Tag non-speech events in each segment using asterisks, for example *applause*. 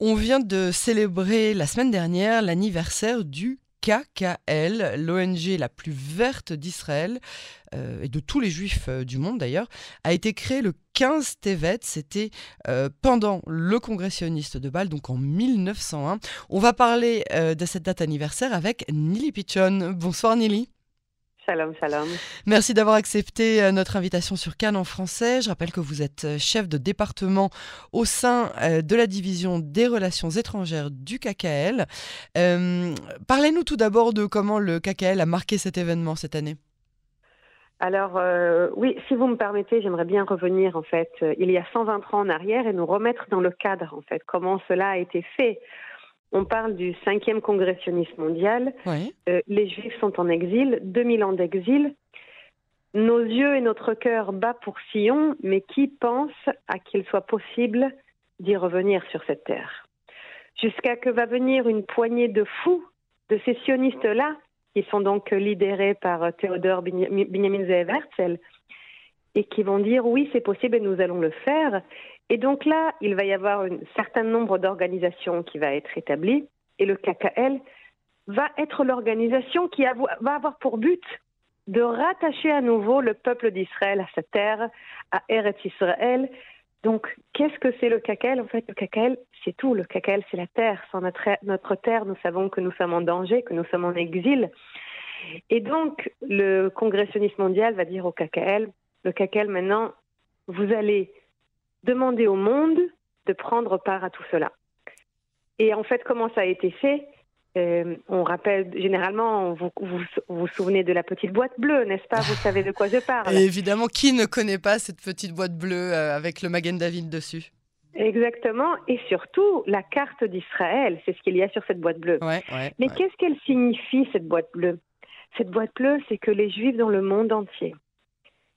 On vient de célébrer la semaine dernière l'anniversaire du KKL, l'ONG la plus verte d'Israël euh, et de tous les juifs euh, du monde d'ailleurs, a été créée le 15 Tevet, c'était euh, pendant le congressionniste de Bâle, donc en 1901. On va parler de cette date anniversaire avec Nili Pichon. Bonsoir Nili. Salam. Merci d'avoir accepté euh, notre invitation sur Cannes en français. Je rappelle que vous êtes euh, chef de département au sein euh, de la division des relations étrangères du KKL. Parlez-nous tout d'abord de comment le KKL a marqué cet événement cette année. Alors oui, si vous me permettez, j'aimerais bien revenir en fait il y a 120 ans en arrière et nous remettre dans le cadre en fait comment cela a été fait. On parle du cinquième congrès mondial. Euh, les Juifs sont en exil, 2000 ans d'exil. Nos yeux et notre cœur bat pour Sion, mais qui pense à qu'il soit possible d'y revenir sur cette terre? Jusqu'à que va venir une poignée de fous, de ces sionistes-là, qui sont donc lidérés par Théodore Benjamin Zev Herzl, et qui vont dire oui, c'est possible et nous allons le faire. Et donc là, il va y avoir un certain nombre d'organisations qui va être établies et le KKL va être l'organisation qui va avoir pour but de rattacher à nouveau le peuple d'Israël à sa terre, à Eretz Israël. Donc, qu'est-ce que c'est le KKL En fait, le KKL, c'est tout. Le KKL, c'est la terre. Sans notre, notre terre, nous savons que nous sommes en danger, que nous sommes en exil. Et donc, le congressionniste mondial va dire au KKL, le KKL maintenant, vous allez demander au monde de prendre part à tout cela. Et en fait, comment ça a été fait euh, on rappelle généralement, vous, vous, vous souvenez de la petite boîte bleue, n'est-ce pas? Vous savez de quoi je *laughs* parle. Et évidemment, qui ne connaît pas cette petite boîte bleue euh, avec le Magen David dessus? Exactement, et surtout la carte d'Israël, c'est ce qu'il y a sur cette boîte bleue. Mais qu'est-ce qu'elle signifie, cette boîte bleue? Cette boîte bleue, c'est que les Juifs dans le monde entier,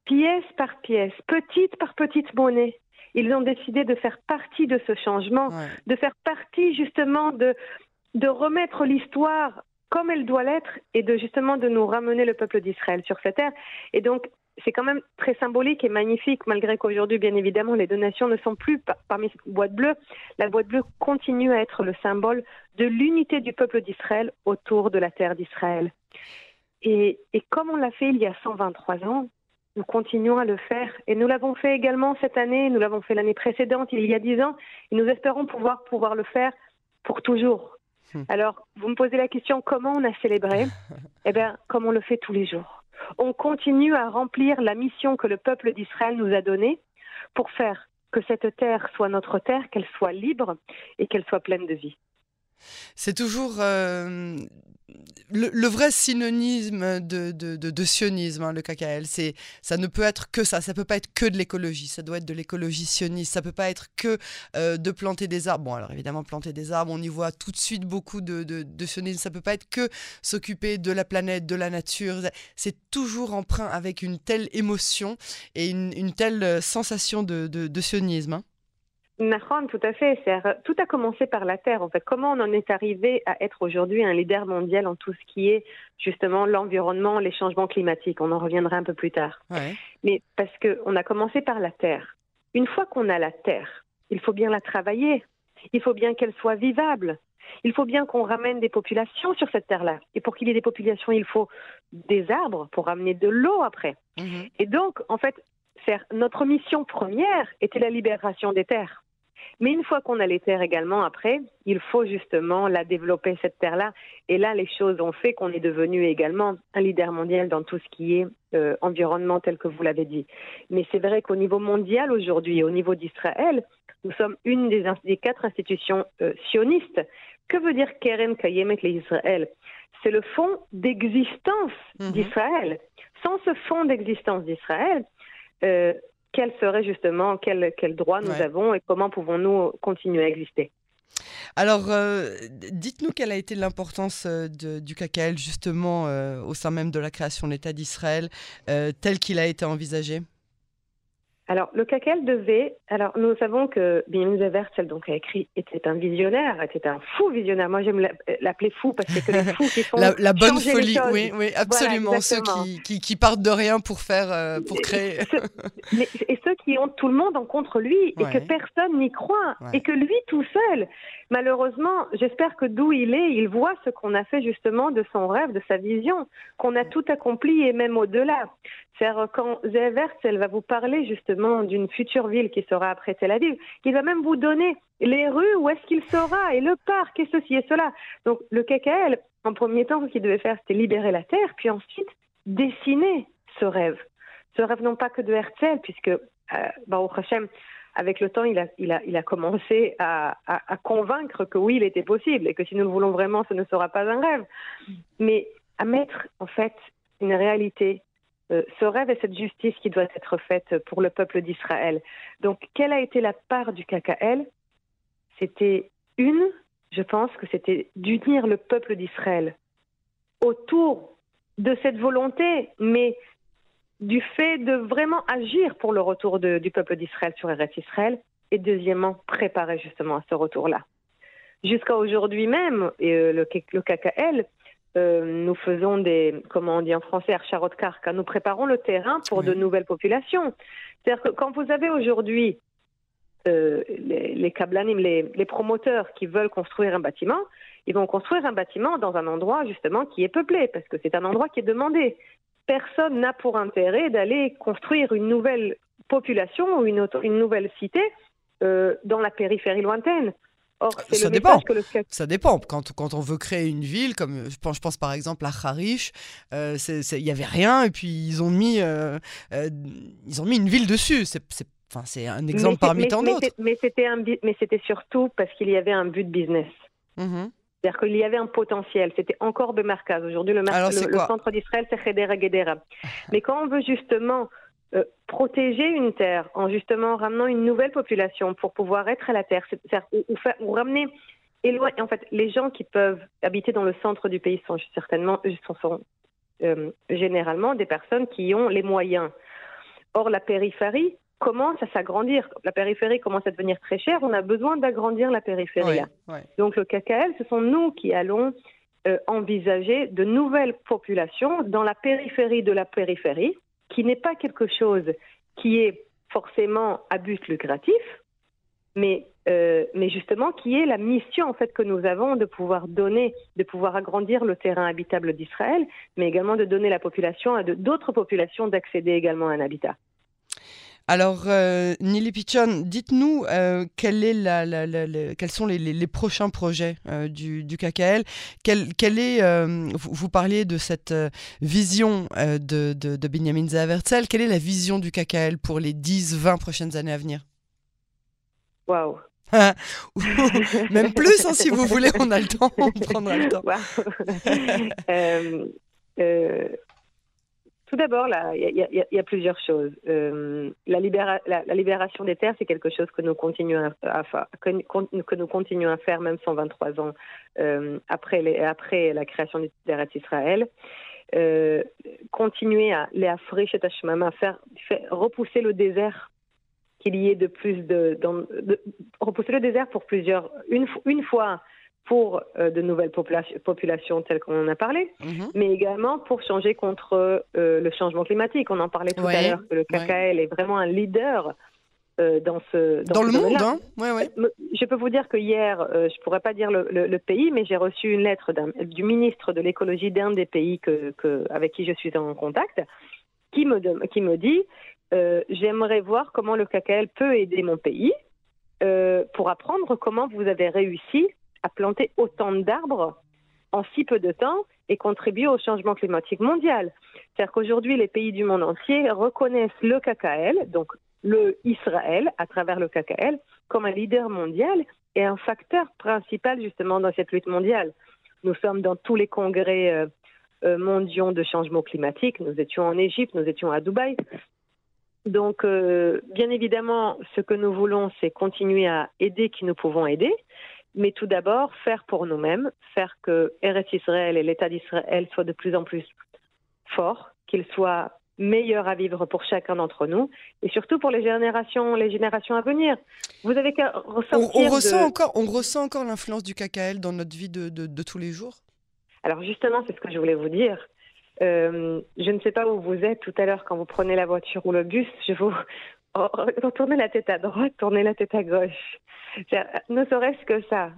pièce par pièce, petite par petite monnaie, ils ont décidé de faire partie de ce changement, de faire partie justement de, de remettre l'histoire comme elle doit l'être et de justement de nous ramener le peuple d'Israël sur cette terre. Et donc, c'est quand même très symbolique et magnifique, malgré qu'aujourd'hui, bien évidemment, les donations ne sont plus parmi cette boîte bleue. La boîte bleue continue à être le symbole de l'unité du peuple d'Israël autour de la terre d'Israël. Et, et, comme on l'a fait il y a 123 ans, nous continuons à le faire. Et nous l'avons fait également cette année, nous l'avons fait l'année précédente, il y a dix ans, et nous espérons pouvoir, pouvoir le faire pour toujours. Hmm. Alors, vous me posez la question, comment on a célébré *laughs* Eh bien, comme on le fait tous les jours. On continue à remplir la mission que le peuple d'Israël nous a donnée pour faire que cette terre soit notre terre, qu'elle soit libre et qu'elle soit pleine de vie. C'est toujours euh, le, vrai synonyme de, de, sionisme, hein, le KKL. C'est, ça ne peut être que ça. Ça peut pas être que de l'écologie. Ça doit être de l'écologie sioniste. Ça peut pas être que euh, de planter des arbres. Bon, alors évidemment, planter des arbres, on y voit tout de suite beaucoup de, de, sionisme. Ça peut pas être que s'occuper de la planète, de la nature. C'est toujours emprunt avec une telle émotion et une, telle euh, sensation de, sionisme. Hein. Nahon, tout à fait. Tout a commencé par la Terre. En fait, comment on en est arrivé à être aujourd'hui un leader mondial en tout ce qui est justement l'environnement, les changements climatiques? On en reviendra un peu plus tard. Mais parce qu'on a commencé par la Terre. Une fois qu'on a la Terre, il faut bien la travailler. Il faut bien qu'elle soit vivable. Il faut bien qu'on ramène des populations sur cette terre-là. Et pour qu'il y ait des populations, il faut des arbres pour ramener de l'eau après. Mhm. Et donc, en fait, notre mission première était la libération des terres. Mais une fois qu'on a les terres également, après, il faut justement la développer, cette terre-là. Et là, les choses ont fait qu'on est devenu également un leader mondial dans tout ce qui est euh, environnement, tel que vous l'avez dit. Mais c'est vrai qu'au niveau mondial aujourd'hui, au niveau d'Israël, nous sommes une des, quatre institutions euh, sionistes. Que veut dire Keren Kayemet Israël? C'est le fond d'existence mhm. d'Israël. Sans ce fond d'existence d'Israël, euh, quel serait justement, quel, quel droit nous avons et comment pouvons-nous continuer à exister. Alors, euh, dites-nous quelle a été l'importance euh, du KKL justement euh, au sein même de la création de l'État d'Israël tel qu'il a été envisagé? Alors, le KKL devait. Alors, nous savons que Benjamin Zertel donc a écrit était un visionnaire, était un fou visionnaire. Moi, j'aime l'appeler fou parce que les fous qui *laughs* font la, bonne folie, oui, oui, absolument. ceux qui, qui, partent de rien pour faire, euh, pour créer. et ceux qui ont tout le monde en contre lui et que personne n'y croit et que lui tout seul. Malheureusement, j'espère que d'où il est, il voit ce qu'on a fait justement de son rêve, de sa vision, qu'on a tout accompli et même au-delà. C'est quand Zev elle va vous parler justement d'une future ville qui sera après Tel Aviv, il va même vous donner les rues où est-ce qu'il sera et le parc et ceci et cela. Donc le KKL, en premier temps, ce qu'il devait faire, c'était libérer la terre, puis ensuite dessiner ce rêve. Ce rêve non pas que de Herzl, puisque euh, Baruch Hashem, avec le temps, il a, commencé à, convaincre que oui, il était possible et que si nous le voulons vraiment, ce ne sera pas un rêve. Mais à mettre en fait une réalité euh, ce rêve et cette justice qui doit être faite pour le peuple d'Israël. Donc, quelle a été la part du KKL C'était une, je pense que c'était d'unir le peuple d'Israël autour de cette volonté, mais du fait de vraiment agir pour le retour du peuple d'Israël sur Eretz Israël, et deuxièmement, préparer justement à ce retour-là. Jusqu'à aujourd'hui même, euh, le KKL euh, nous faisons des, comment on dit en français, archarot karka, nous préparons le terrain pour de nouvelles populations. C'est-à-dire que quand vous avez aujourd'hui euh, les, les kablanim, les, les, promoteurs qui veulent construire un bâtiment, ils vont construire un bâtiment dans un endroit justement qui est peuplé, parce que c'est un endroit qui est demandé. Personne n'a pour intérêt d'aller construire une nouvelle population ou une, une nouvelle cité euh, dans la périphérie lointaine ça dépend. Ça dépend. Quand, quand on veut créer une ville, comme je pense, je pense par exemple à Harish, euh, il n'y avait rien et puis ils ont mis, euh, euh, ils ont mis une ville dessus. C'est Enfin, un exemple parmi tant d'autres. Mais c'était surtout parce qu'il y avait un but business. Mmh C'est-à-dire qu'il y avait un potentiel. C'était encore Bemarkaz. Aujourd'hui, le, le, centre d'Israël, c'est Hedera Gedera. *laughs* Mais quand on veut justement euh, protéger une terre en justement ramenant une nouvelle population pour pouvoir être à la terre, ou, ou, ramener en fait, les gens qui peuvent habiter dans le centre du pays sont certainement sont, euh, généralement des personnes qui ont les moyens. Or, la périphérie commence à s'agrandir. La périphérie commence à devenir très chère. On a besoin d'agrandir la périphérie. Donc, le KKL, ce sont nous qui allons euh, envisager de nouvelles populations dans la périphérie de la périphérie qui n'est pas quelque chose qui est forcément à but lucratif, mais, euh, mais justement qui est la mission en fait que nous avons de pouvoir donner, de pouvoir agrandir le terrain habitable d'Israël, mais également de donner la population à d'autres populations d'accéder également à un habitat. Alors, euh, Nili Pichon, dites-nous euh, quel est la, quels sont les, prochains projets euh, du, du, KKL. Quel, est, vous, parliez de cette vision de, de, Benjamin Zavertzel. Quelle est la vision du KKL pour les 10-20 prochaines années à venir? Waouh *laughs* Même plus, hein, si vous voulez, on a le temps, on prendra le temps. *laughs* *laughs* Tout d'abord, il y, a plusieurs choses. Euh, la, libération des terres, c'est quelque chose que nous continuons à, que, nous continuons à faire même 123 ans euh, après, la création terre Israël. Euh, continuer à les à faire, repousser le désert qu'il y ait de plus de, repousser le désert pour plusieurs une fois pour euh, de nouvelles populations telles qu'on en a parlé, mhm. mais également pour changer contre euh, le changement climatique. On en parlait tout à l'heure que le KKL est vraiment un leader euh, dans ce dans, le monde. Hein Je peux vous dire que hier, je pourrais pas dire le, pays, mais j'ai reçu une lettre du ministre de l'écologie d'un des pays que, que, avec qui je suis en contact, qui me qui me dit j'aimerais voir comment le KKL peut aider mon pays. pour apprendre comment vous avez réussi à planter autant d'arbres en si peu de temps et contribuer au changement climatique mondial. C'est-à-dire qu'aujourd'hui, les pays du monde entier reconnaissent le KKL, donc le Israël, à travers le KKL, comme un leader mondial et un facteur principal justement dans cette lutte mondiale. Nous sommes dans tous les congrès euh, euh, mondiaux de changement climatique. Nous étions en Égypte, nous étions à Dubaï. Donc, euh, bien évidemment, ce que nous voulons, c'est continuer à aider qui nous pouvons aider, mais tout d'abord faire pour nous-mêmes, faire que RS Israël et l'État d'Israël soient de plus en plus forts, qu'ils soient meilleur à vivre pour chacun d'entre nous et surtout pour les générations, les générations à venir. Vous avez qu'à ressortir. On, ressent encore, on ressent encore l'influence du KKL dans notre vie de, de, tous les jours? Alors justement, c'est ce que je voulais vous dire. Euh, je ne sais pas où vous êtes tout à l'heure quand vous prenez la voiture ou le bus. Je vous retournez la tête à droite, tournez la tête à gauche. Ne serait-ce que ça.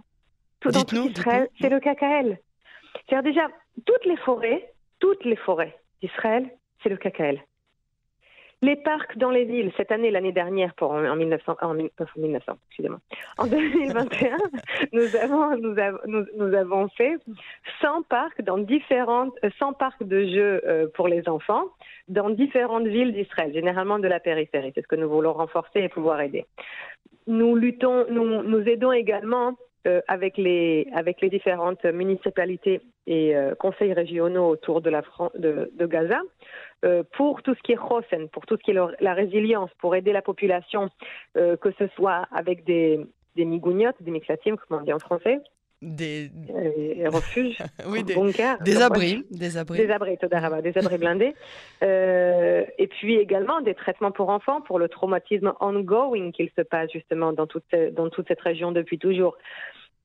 Tout dans tout Israël, c'est le KKL. C'est déjà toutes les forêts, toutes les forêts d'Israël, c'est le KKL. Les parcs dans les villes, cette année, l'année dernière, pour, en, 1900, en, 1900, excusez-moi, en 2021, *laughs* nous, avons, fait 100 parcs dans différentes, 100 euh, parcs de jeux euh, pour les enfants dans différentes villes d'Israël, généralement de la périphérie. C'est ce que nous voulons renforcer et pouvoir aider. Nous luttons, nous aidons également euh, avec, les, avec les différentes municipalités et euh, conseils régionaux autour de, la de, de Gaza euh, pour tout ce qui est Hosen, pour tout ce qui est la résilience, pour aider la population, que ce soit avec des, des des mixatimes, comme on dit en français, des refuges, *laughs* oui, des, des abris, des abris, des abris, des abris blindés, *laughs* euh, et puis également des traitements pour enfants pour le traumatisme ongoing qu'il se passe justement dans toute dans toute cette région depuis toujours.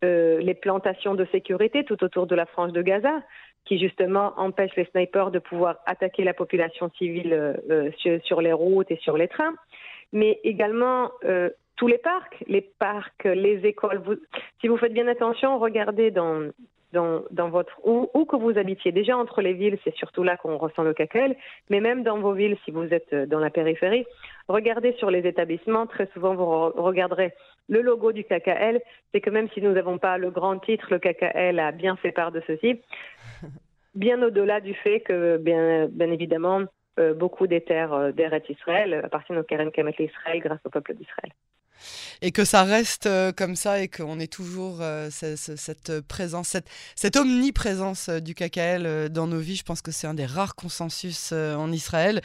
Euh, les plantations de sécurité tout autour de la frange de Gaza, qui justement empêchent les snipers de pouvoir attaquer la population civile euh, sur, sur, les routes et sur les trains, mais également tous les parcs, les parcs, les écoles. si vous faites bien attention, regardez dans, dans, dans votre où, où, que vous habitiez. Déjà entre les villes, c'est surtout là qu'on ressent le KKL, mais même dans vos villes, si vous êtes dans la périphérie, regardez sur les établissements. Très souvent, vous regarderez le logo du KKL. C'est que même si nous n'avons pas le grand titre, le KKL a bien fait part de ceci. *laughs* Bien au-delà du fait que, bien, bien évidemment, euh, beaucoup des terres euh, d'Eretz Israël appartiennent au Keren Kamet Israël grâce au peuple d'Israël et que ça reste euh, comme ça et qu'on est toujours euh, cette, présence, cette, omniprésence euh, du KKL dans nos vies. Je pense que c'est un des rares consensus en Israël.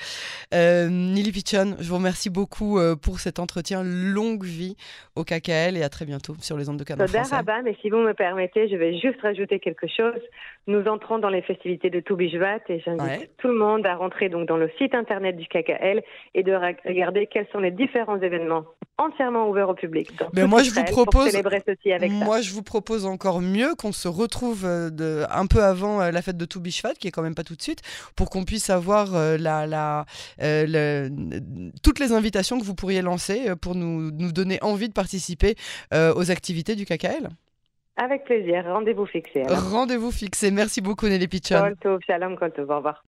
Nili Pichon, je vous remercie beaucoup pour cet entretien. Longue vie au KKL et à très bientôt sur les ondes de français. mais si vous me permettez, je vais juste rajouter quelque chose. Nous entrons dans les festivités de Toubishvat et j'invite tout le monde à rentrer donc dans le site internet du KKL et de regarder quels sont les différents événements entièrement ouvert au public. Mais moi, je vous propose, moi, je vous propose encore mieux qu'on se retrouve euh, de, un peu avant euh, la fête de Toubishvat, qui est quand même pas tout de suite, pour qu'on puisse avoir euh, la, la, toutes les invitations que vous pourriez lancer pour nous, nous donner envie de participer aux activités du KKL. Avec plaisir. Rendez-vous fixé. Rendez-vous fixé. Merci beaucoup, Nelly Pichon. Shalom, au revoir.